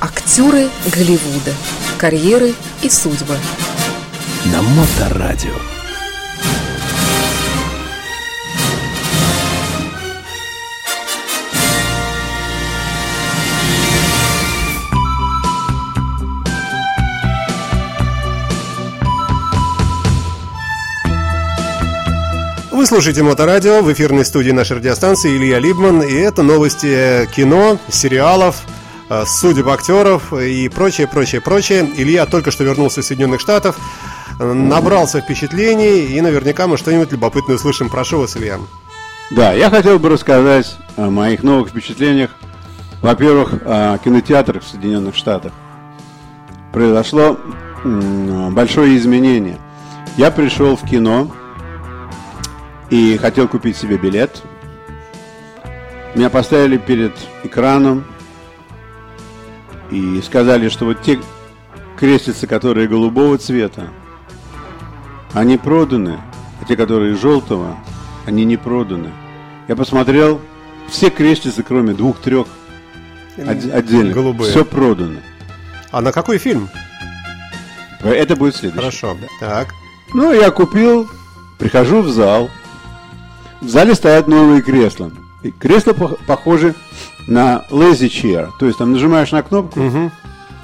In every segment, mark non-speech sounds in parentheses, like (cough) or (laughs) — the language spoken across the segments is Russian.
Актеры Голливуда. Карьеры и судьбы. На Моторадио. Вы слушаете Моторадио в эфирной студии нашей радиостанции Илья Либман. И это новости кино, сериалов, э, судеб актеров и прочее, прочее, прочее. Илья только что вернулся из Соединенных Штатов, э, набрался впечатлений и наверняка мы что-нибудь любопытное услышим. Прошу вас, Илья. Да, я хотел бы рассказать о моих новых впечатлениях. Во-первых, о кинотеатрах в Соединенных Штатах. Произошло большое изменение. Я пришел в кино и хотел купить себе билет. Меня поставили перед экраном и сказали, что вот те крестицы, которые голубого цвета, они проданы, а те, которые желтого, они не проданы. Я посмотрел, все крестицы, кроме двух-трех отдельно, Голубые. все продано. А на какой фильм? Это будет следующий. Хорошо. Так. Ну, я купил, прихожу в зал. В зале стоят новые кресла. И кресла пох- похожи на lazy chair. То есть там нажимаешь на кнопку,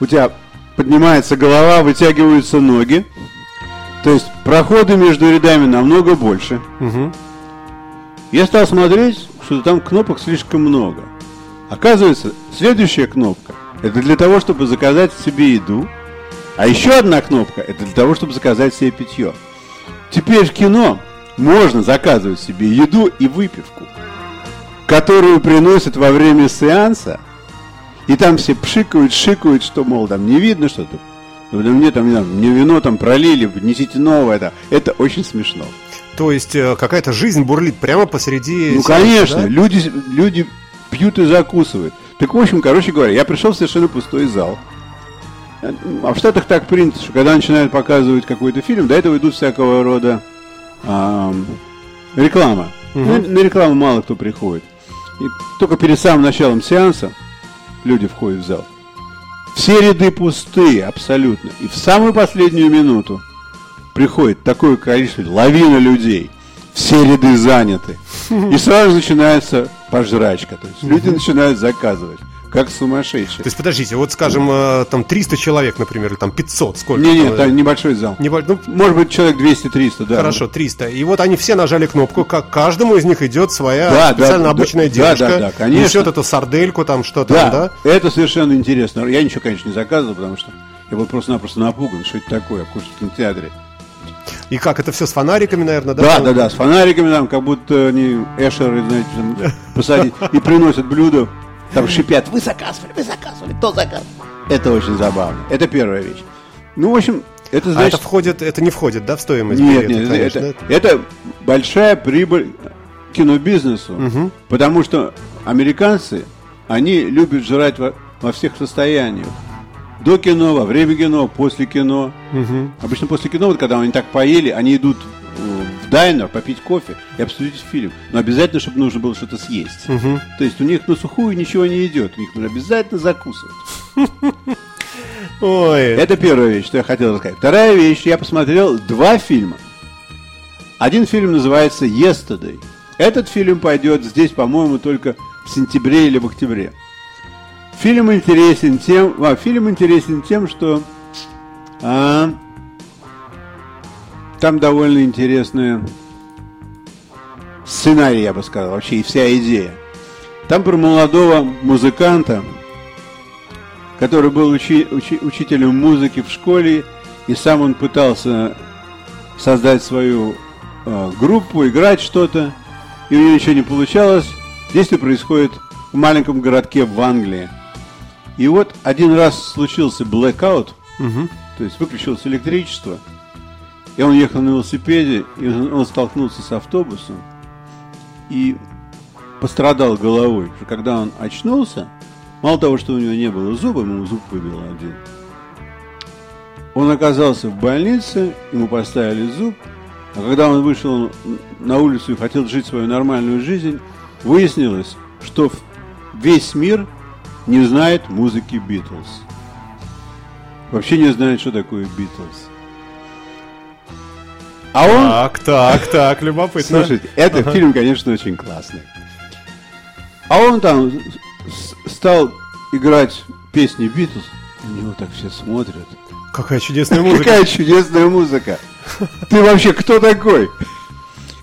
у тебя поднимается голова, вытягиваются ноги. То есть проходы между рядами намного больше. Мгм. Я стал смотреть, что там кнопок слишком много. Оказывается, следующая кнопка это для того, чтобы заказать себе еду. А еще одна кнопка это для того, чтобы заказать себе питье. Теперь в кино можно заказывать себе еду и выпивку, которую приносят во время сеанса. И там все пшикают, шикают, что, мол, там не видно что-то. Мне там, мне вино там пролили, несите новое. Это, это очень смешно. То есть э, какая-то жизнь бурлит прямо посреди... Ну, сеанса, конечно, да? люди, люди пьют и закусывают. Так, в общем, короче говоря, я пришел в совершенно пустой зал. А в Штатах так принято, что когда начинают показывать какой-то фильм, до этого идут всякого рода ам, реклама. На, на рекламу мало кто приходит. И только перед самым началом сеанса люди входят в зал. Все ряды пустые абсолютно. И в самую последнюю минуту приходит такое количество, лавина людей. Все ряды заняты. И сразу начинается пожрачка. То есть люди начинают заказывать, как сумасшедшие. То есть, подождите, вот, скажем, э, там 300 человек, например, или там 500, сколько? Не, там, нет, э, там небольшой зал. небо- ну, Может быть, человек 200-300, да. Хорошо, 300. И вот они все нажали кнопку, как каждому из них идет своя Да, специально да, обычная да, девушка. да, да, конечно. Несет эту сардельку, там что-то, Да, да? это совершенно интересно. Я ничего, конечно, не заказывал, потому что я был просто-напросто напуган, что это такое, в кинотеатре. И как, это все с фонариками, наверное, да? Да, да, да, с фонариками там, как будто они эшеры, знаете, там, посадить и приносят блюдо, там шипят, вы заказывали, вы заказывали, кто заказывал. Это очень забавно. Это первая вещь. Ну, в общем, это А значит... это входит, это не входит, да, в стоимость Нет, билета, нет, конечно, это, да? это большая прибыль кинобизнесу, потому что американцы, они любят жрать во, во всех состояниях. До кино, во время кино, после кино. Обычно после кино, вот когда они так поели, они идут в дайнер попить кофе и обсудить фильм. Но обязательно, чтобы нужно было что-то съесть. То есть у них на сухую ничего не идет. У них нужно обязательно закусывать. (laughs) Ой, Это первая вещь, что я хотел рассказать. Вторая вещь, я посмотрел два фильма. Один фильм называется Yesterday. Этот фильм пойдет здесь, по-моему, только в сентябре или в октябре. Фильм интересен тем, а, фильм интересен тем, что а, там довольно интересная сценарий, я бы сказал, вообще и вся идея. Там про молодого музыканта, который был учи- учи- учителем музыки в школе, и сам он пытался создать свою э, группу, играть что-то, и у него ничего не получалось. Действие происходит в маленьком городке в Англии. И вот один раз случился blackout, то есть выключилось электричество, и он ехал на велосипеде, и он столкнулся с автобусом, и пострадал головой. Когда он очнулся, мало того, что у него не было зуба, ему зуб выбил один. Он оказался в больнице, ему поставили зуб, а когда он вышел на улицу и хотел жить свою нормальную жизнь, выяснилось, что весь мир не знает музыки Битлз. Вообще не знает, что такое Битлз. А он... Так, так, так, любопытно. Слушайте, это фильм, конечно, очень классный. А он там стал играть песни Битлз. На него так все смотрят. Какая чудесная музыка. Какая чудесная музыка. Ты вообще кто такой?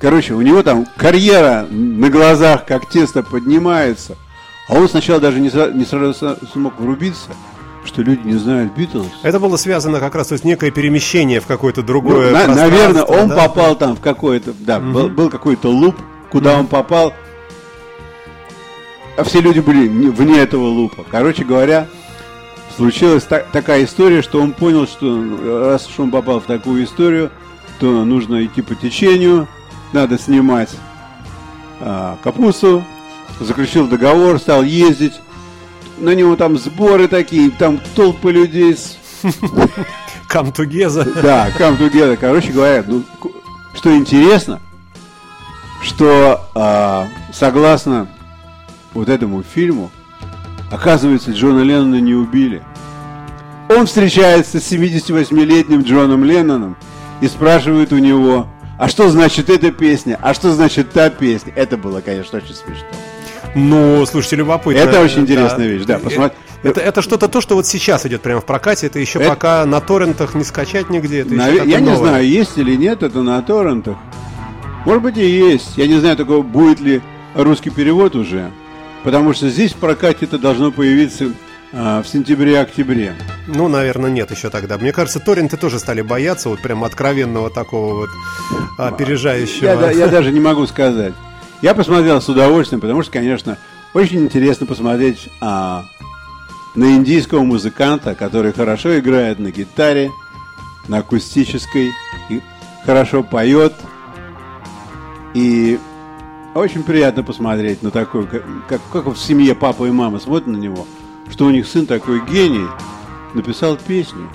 Короче, у него там карьера на глазах как тесто поднимается. А он сначала даже не, сра- не сразу смог врубиться, что люди не знают Битлз. Это было связано как раз, то есть некое перемещение в какое-то Ну, другое на- пространство, наверное, он да? попал там в какой-то, да, был, был какой-то луп, куда он попал, а все люди были не- вне этого лупа. Короче говоря, случилась та- такая история, что он понял, что ну, раз уж он попал в такую историю, то нужно идти по течению, надо снимать а, капусту, заключил договор, стал ездить. На него там сборы такие, там толпы людей с Come together. да, come together. Короче говоря, ну, что интересно, что а, согласно вот этому фильму, оказывается, Джона Леннона не убили. Он встречается с 78-летним Джоном Ленноном и спрашивает у него, а что значит эта песня, а что значит та песня. Это было, конечно, очень смешно. Ну, слушайте, любопытно. Это очень интересная вещь, да, посмотри. Это, это что-то то, что вот сейчас идет прямо в прокате. Это еще Это- пока на торрентах не скачать нигде. Это еще Наве- такое Я не новое. знаю, есть или нет это на торрентах. Может быть и есть. Я не знаю, такого будет ли русский перевод уже. Потому что здесь в прокате это должно появиться а, в сентябре-октябре. Ну, наверное, нет еще тогда. Мне кажется, торренты тоже стали бояться вот прям откровенного такого вот опережающего. Я, да- я (laughs) даже не могу сказать. Я посмотрел с удовольствием, потому что, конечно, очень интересно посмотреть а, на индийского музыканта, который хорошо играет на гитаре, на акустической, и хорошо поет. И очень приятно посмотреть на такой, как, как, как в семье папа и мама смотрят на него, что у них сын такой гений, написал песню.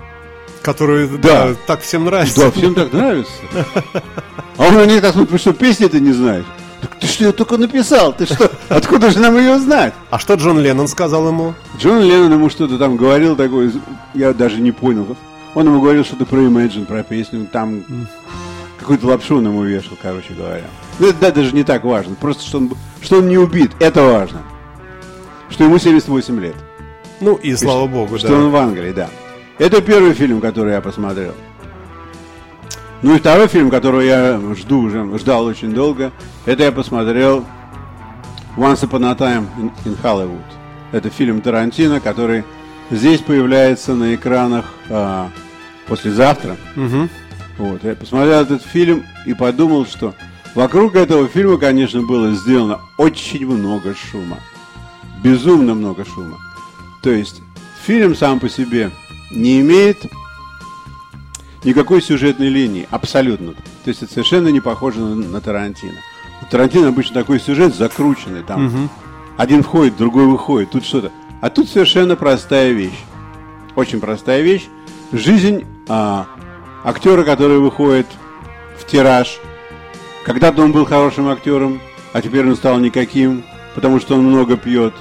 Которые Да. да, так всем нравится. Да, всем так нравится. А он на них так смотрит, «Вы что, песни ты не знаешь? Так ты что, ее только написал? Ты что? Откуда же нам ее знать? А что Джон Леннон сказал ему? Джон Леннон ему что-то там говорил такое, я даже не понял. Он ему говорил что-то про Imagine, про песню, там какую-то лапшу он ему вешал, короче говоря. Ну, это да, даже не так важно. Просто, что он, что он не убит, это важно. Что ему 78 лет. Ну и слава богу, Что да. он в Англии, да. Это первый фильм, который я посмотрел. Ну и второй фильм, который я жду уже, ждал очень долго, это я посмотрел Once Upon a Time in, Hollywood. Это фильм Тарантино, который здесь появляется на экранах а, послезавтра. Мгм. Вот, я посмотрел этот фильм и подумал, что вокруг этого фильма, конечно, было сделано очень много шума. Безумно много шума. То есть фильм сам по себе не имеет никакой сюжетной линии, абсолютно. То есть это совершенно не похоже на, на Тарантино. У Тарантино обычно такой сюжет закрученный, там один входит, другой выходит, тут что-то. А тут совершенно простая вещь. Очень простая вещь. Жизнь а, актера, который выходит в тираж. Когда-то он был хорошим актером, а теперь он стал никаким, потому что он много пьет.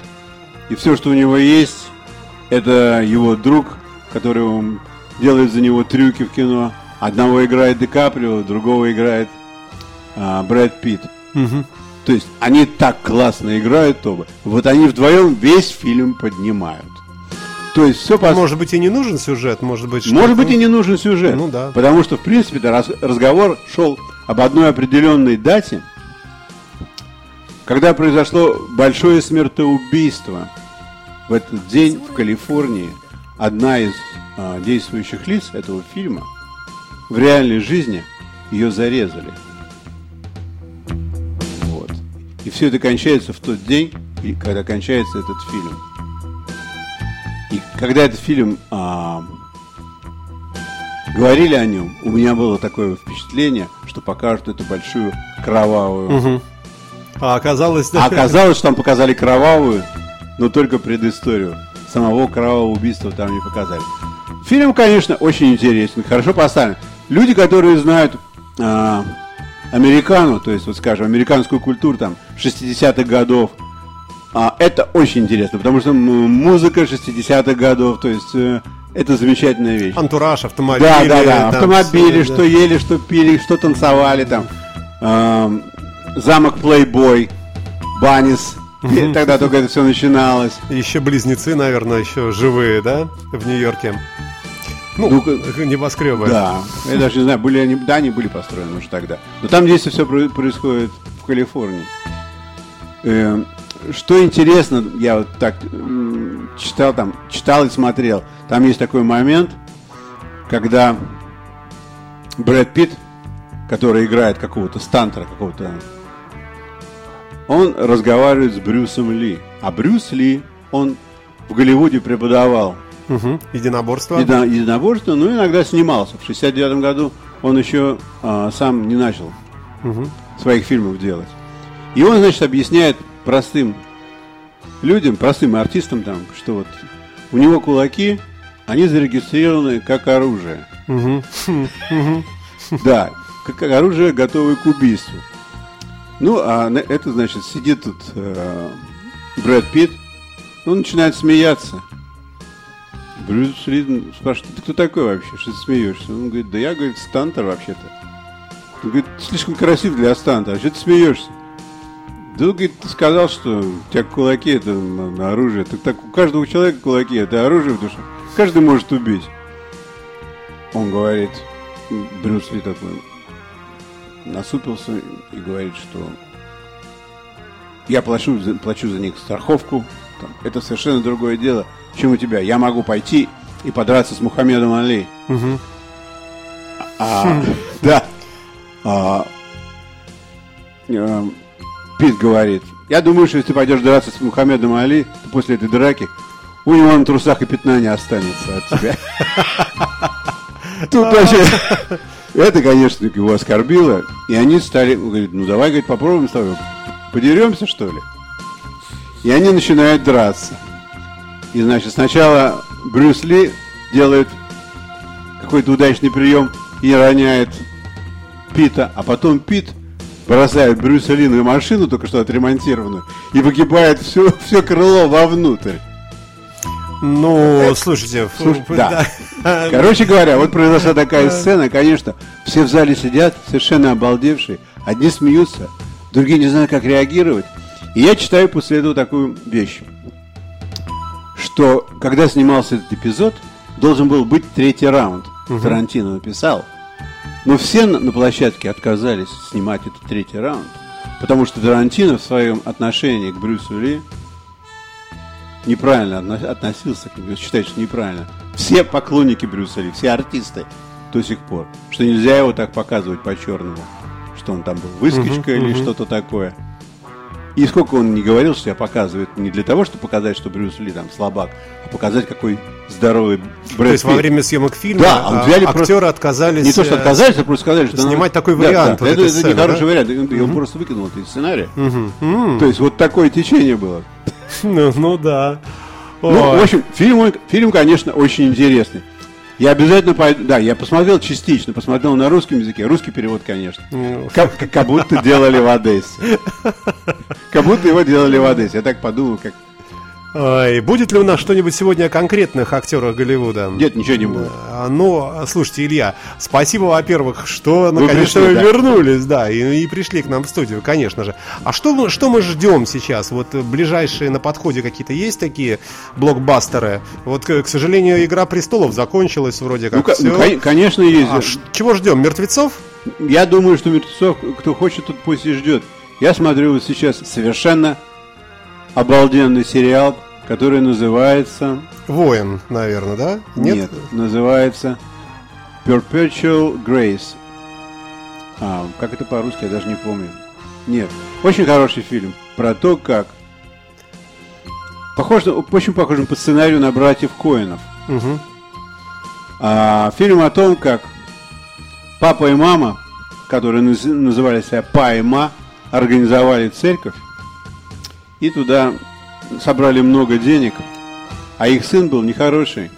И все, что у него есть, это его друг, который он делает за него трюки в кино. Одного играет Ди Каприо, другого играет а, Брэд Питт. Мгм. То есть они так классно играют оба. Вот они вдвоем весь фильм поднимают. То есть все по... Может быть и не нужен сюжет, может быть. Может что-то- быть и не нужен сюжет. Ну да. Потому что, в принципе, раз- разговор шел об одной определенной дате, когда произошло большое смертоубийство. В этот день в Калифорнии одна из действующих лиц этого фильма в реальной жизни ее зарезали. Вот. И все это кончается в тот день, когда кончается этот фильм. И когда этот фильм а, говорили о нем, у меня было такое впечатление, что покажут эту большую кровавую. Мгм. А оказалось, да. А оказалось, что там показали кровавую, но только предысторию. Самого кровавого убийства там не показали. Фильм, конечно, очень интересный, хорошо поставлен. Люди, которые знают а, американу, то есть, вот скажем, американскую культуру там 60-х годов, А, это очень интересно, потому что музыка 60-х годов, то есть э, это замечательная вещь. Антураж, автомобили. Да, да, да. Автомобили, всё, что ели, что пили, что танцевали там. Эм, замок Плейбой, Банис. И Тогда только это все начиналось. да. Еще близнецы, наверное, еще живые, да, в Нью-Йорке. Ну, Ну-ка. небоскребы. Да, я даже не знаю, были они, да, они были построены уже тогда. Но там действие все происходит в Калифорнии. Эм, Что интересно, я вот так читал там, читал и смотрел. Там есть такой момент, когда Брэд Питт, который играет какого-то стантера, какого-то, он разговаривает с Брюсом Ли. А Брюс Ли, он в Голливуде преподавал Мгм. Единоборство. Едино- единоборство, но иногда снимался. В 69 году он еще а, сам не начал своих фильмов делать. И он, значит, объясняет простым людям, простым артистам там, что вот у него кулаки, они зарегистрированы как оружие. Да, как оружие, готовое к убийству. Ну, а это, значит, сидит тут э, Брэд Питт, он начинает смеяться. Брюс Ли спрашивает, ты кто такой вообще, что ты смеешься? Он говорит, да я, говорит, стантер вообще-то. Он говорит, слишком красив для стантера, что ты смеешься? Да, говорит, ты сказал, что у тебя кулаки это на, оружие. Так, так у каждого человека кулаки это оружие в душе. Каждый может убить. Он говорит, Брюс Ли такой, насупился и говорит, что я плачу, плачу за них страховку. Там, это совершенно другое дело, чем у тебя. Я могу пойти и подраться с Мухаммедом Али. А, да. А, э, Пит говорит, я думаю, что если ты пойдешь драться с Мухаммедом Али, то после этой драки у него на трусах и пятна не останется от тебя. Тут вообще... Это, конечно, его оскорбило. И они стали... Говорит, ну давай, говорит, попробуем с тобой. Подеремся, что ли? И они начинают драться. И, значит, сначала Брюс Ли делает какой-то удачный прием и роняет Пита, а потом Пит бросает Брюса Ли на машину, только что отремонтированную, и выгибает все, (laughs) все крыло вовнутрь. Ну, слушайте, фу, Слушай, фу, да. (laughs) Короче говоря, вот произошла (laughs) такая сцена, конечно, все в зале сидят, совершенно обалдевшие, одни смеются, другие не знают, как реагировать. И я читаю после этого такую вещь, что когда снимался этот эпизод, должен был быть третий раунд. Тарантино написал. Но все на, площадке отказались снимать этот третий раунд, потому что Тарантино в своем отношении к Брюсу Ли неправильно отно- относился к нему, считает, что неправильно. Все поклонники Брюса Ли, все артисты до сих пор, что нельзя его так показывать по-черному, что он там был выскочка или что-то такое. И сколько он не говорил, что я показывает не для того, чтобы показать, что Брюс Ли там слабак, а показать, какой здоровый Брэд То есть во Питт. время съемок фильма Да, а, взяли актеры просто- отказались... Не то, что э, отказались, а просто сказали, что снимать надо- такой Да, вариант да, вот это, это сцены, нехороший да? вариант. Его просто выкинул из сценария. То есть вот такое течение было. (laughs) Ну, ну да. Ну, в общем, фильм, фильм, конечно, очень интересный. Я обязательно пойду. Да, я посмотрел частично, посмотрел на русском языке. Русский перевод, конечно. Ну. Как- как будто делали в Одессе. (laughs) Как будто его делали в Одессе. Я так подумал, как. Ой, будет ли у нас что-нибудь сегодня о конкретных актерах Голливуда? Нет, ничего не будет. А, Ну, слушайте, Илья, спасибо, во-первых, что Вы наконец-то пришли, вы да. вернулись, да, и, и пришли к нам в студию, конечно же. А что мы, что мы ждем сейчас? Вот э, ближайшие на подходе какие-то есть такие блокбастеры? Вот, к, к сожалению, Игра престолов закончилась вроде как. Ну, всё. ну, кон- конечно, есть. А чего ждем? Мертвецов? Я думаю, что мертвецов, кто хочет, тот пусть и ждет. Я смотрю вот сейчас совершенно обалденный сериал, который называется... Воин, наверное, да? Нет, называется Perpetual Grace. А, как это по-русски, я даже не помню. Нет, очень хороший фильм про то, как... Похож, очень похож по сценарию на братьев Коинов. Мгм. А, фильм о том, как папа и мама, которые наз- называли себя Па и Ма, организовали церковь и туда собрали много денег, а их сын был нехороший.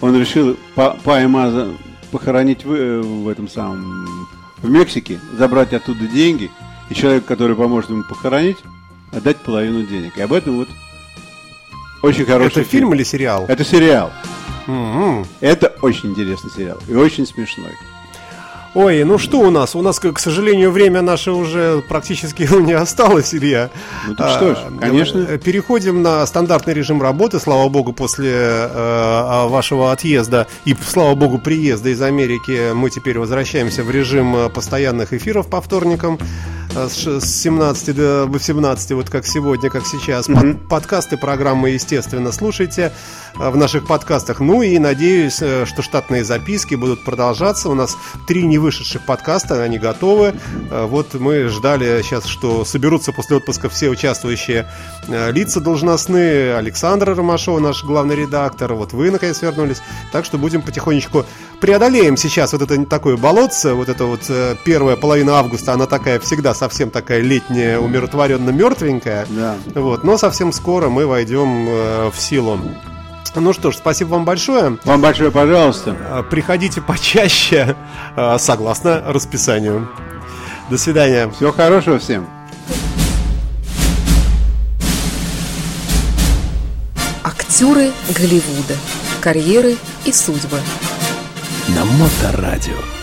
Он решил Па, Па и Ма за- похоронить в, э, в этом самом в Мексике, забрать оттуда деньги, и человек, который поможет ему похоронить, отдать половину денег. И об этом вот очень хороший Это фильм или сериал? Это сериал. М-м. Это очень интересный сериал и очень смешной. Ой, ну что у нас? У нас, к сожалению, время наше уже практически (laughs) не осталось, Илья. Ну так что ж, А, конечно. э, Переходим на стандартный режим работы, слава богу, после э, вашего отъезда и, слава богу, приезда из Америки мы теперь возвращаемся в режим э, постоянных эфиров по вторникам с ш- с 17 до 18, вот как сегодня, как сейчас. Под- подкасты программы, естественно, слушайте э, в наших подкастах. Ну и надеюсь, э, что штатные записки будут продолжаться. У нас три не вышедших подкаста, они готовы. Э, Вот мы ждали сейчас, что соберутся после отпуска все участвующие э, лица должностные. Александр Ромашова, наш главный редактор. Вот вы, наконец, вернулись. Так что будем потихонечку преодолеем сейчас вот это такое болотце, вот это вот э, первая половина августа, она такая всегда совсем такая летняя, умиротворенно мертвенькая. Да. Вот, но совсем скоро мы войдем э, в силу. Ну что ж, спасибо вам большое. Вам большое пожалуйста. Э, Приходите почаще, э, согласно расписанию. До свидания. Всего хорошего всем. Актеры Голливуда. Карьеры и судьбы. На Моторадио.